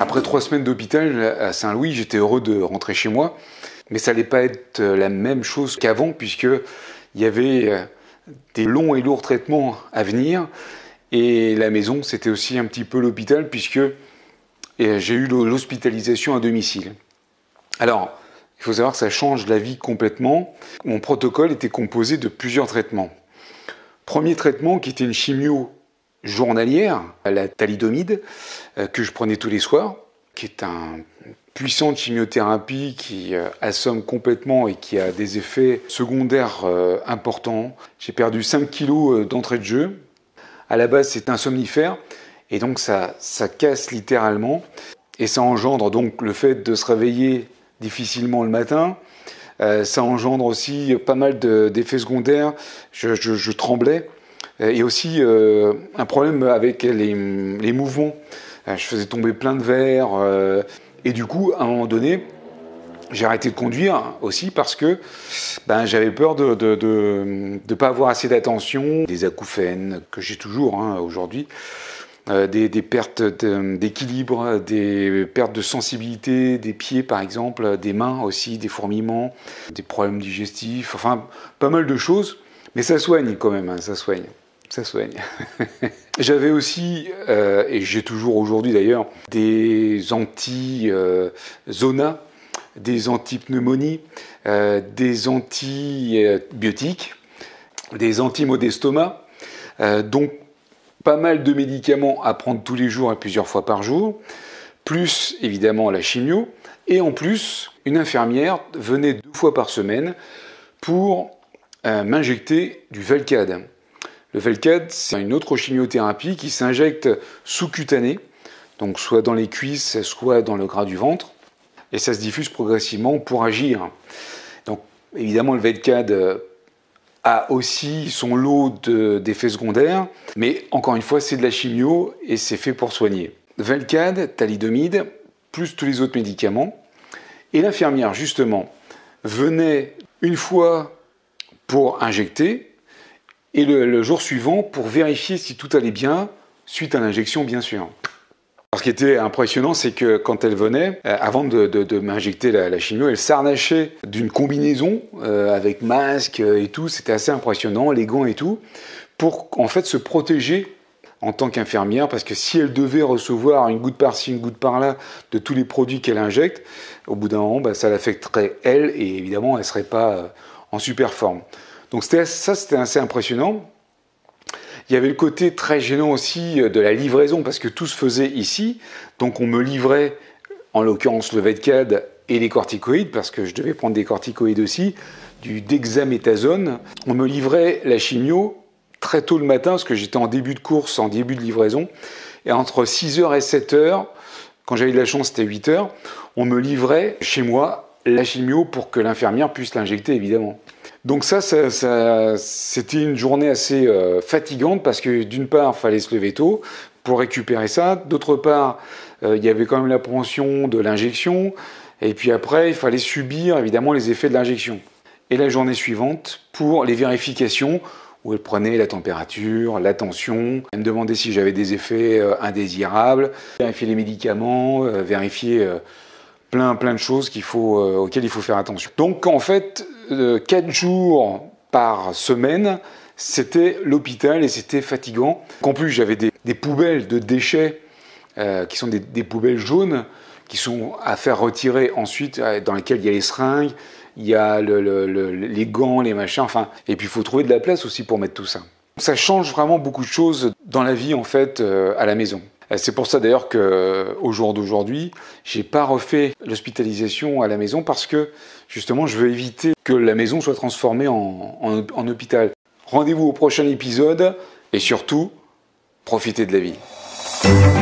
Après trois semaines d'hôpital à Saint-Louis, j'étais heureux de rentrer chez moi, mais ça n'allait pas être la même chose qu'avant puisque il y avait euh, des longs et lourds traitements à venir et la maison c'était aussi un petit peu l'hôpital puisque euh, j'ai eu l'hospitalisation à domicile. Alors, il faut savoir que ça change la vie complètement. Mon protocole était composé de plusieurs traitements. Premier traitement qui était une chimio journalière, la thalidomide, euh, que je prenais tous les soirs, qui est un puissante chimiothérapie qui euh, assomme complètement et qui a des effets secondaires euh, importants. J'ai perdu 5 kilos d'entrée de jeu. À la base, c'est un somnifère et donc ça casse littéralement et ça engendre donc le fait de se réveiller difficilement le matin. Ça engendre aussi pas mal d'effets secondaires. je tremblais. Euh, et aussi euh, un problème avec les, mouvements. Euh, je faisais tomber plein de verres. et du coup, à un moment donné, j'ai arrêté de conduire aussi parce que ben, j'avais peur de ne pas avoir assez d'attention, des acouphènes que j'ai toujours hein, aujourd'hui, euh, des, pertes d'équilibre, des pertes de sensibilité des pieds par exemple, des mains aussi, des fourmillements, des problèmes digestifs, enfin pas mal de choses, mais ça soigne quand même, hein, ça soigne ça soigne. J'avais aussi, euh, et j'ai toujours aujourd'hui d'ailleurs, des anti-zona, des anti-pneumonies, euh, des antibiotiques, des anti-maux d'estomac, donc pas mal de médicaments à prendre tous les jours et plusieurs fois par jour, plus évidemment la chimio, et en plus, une infirmière venait deux fois par semaine pour m'injecter du Velcade. Le Velcade, c'est une autre chimiothérapie qui s'injecte sous-cutané, donc soit dans les cuisses, soit dans le gras du ventre, et ça se diffuse progressivement pour agir. Donc évidemment, le Velcade a aussi son lot d'effets secondaires, mais encore une fois, c'est de la chimio et c'est fait pour soigner. Velcade, thalidomide, plus tous les autres médicaments. Et l'infirmière, justement, venait une fois pour injecter, et le, jour suivant pour vérifier si tout allait bien, suite à l'injection bien sûr. Ce qui était impressionnant, c'est que quand elle venait, euh, avant de, m'injecter la, chimio, elle s'arnachait d'une combinaison euh, avec masque et tout. C'était assez impressionnant, les gants et tout, pour en fait se protéger en tant qu'infirmière, parce que si elle devait recevoir une goutte par-ci, une goutte par-là de tous les produits qu'elle injecte, au bout d'un moment, bah, ça l'affecterait elle, et évidemment, elle ne serait pas euh, en super forme. Donc ça, c'était assez impressionnant. Il y avait le côté très gênant aussi euh, de la livraison, parce que tout se faisait ici. Donc on me livrait, en l'occurrence le Vedcad et les corticoïdes, parce que je devais prendre des corticoïdes aussi, du dexaméthasone. On me livrait la chimio très tôt le matin, parce que j'étais en début de course, en début de livraison. Et entre 6h et 7h, quand j'avais de la chance, c'était 8h, on me livrait chez moi la chimio pour que l'infirmière puisse l'injecter, évidemment. Donc ça, c'était une journée assez euh, fatigante parce que d'une part, il fallait se lever tôt pour récupérer ça. D'autre part, euh, il y avait quand même l'appréhension de l'injection. Et puis après, il fallait subir évidemment les effets de l'injection. Et la journée suivante, pour les vérifications, où elle prenait la température, la tension, elle me demandait si j'avais des effets euh, indésirables, vérifier les médicaments, vérifier plein, plein de choses faut, auxquelles il faut faire attention. Donc en fait, euh, quatre jours par semaine, c'était l'hôpital et c'était fatigant. En plus, j'avais des, poubelles de déchets euh, qui sont des, poubelles jaunes qui sont à faire retirer ensuite, euh, dans lesquelles il y a les seringues, il y a les gants, les machins, enfin, et puis il faut trouver de la place aussi pour mettre tout ça. Ça change vraiment beaucoup de choses dans la vie en fait à la maison. Euh, c'est pour ça d'ailleurs qu'au jour d'aujourd'hui, j'ai pas refait l'hospitalisation à la maison parce que justement, je veux éviter que la maison soit transformée en, en hôpital. Rendez-vous au prochain épisode et surtout, profitez de la vie.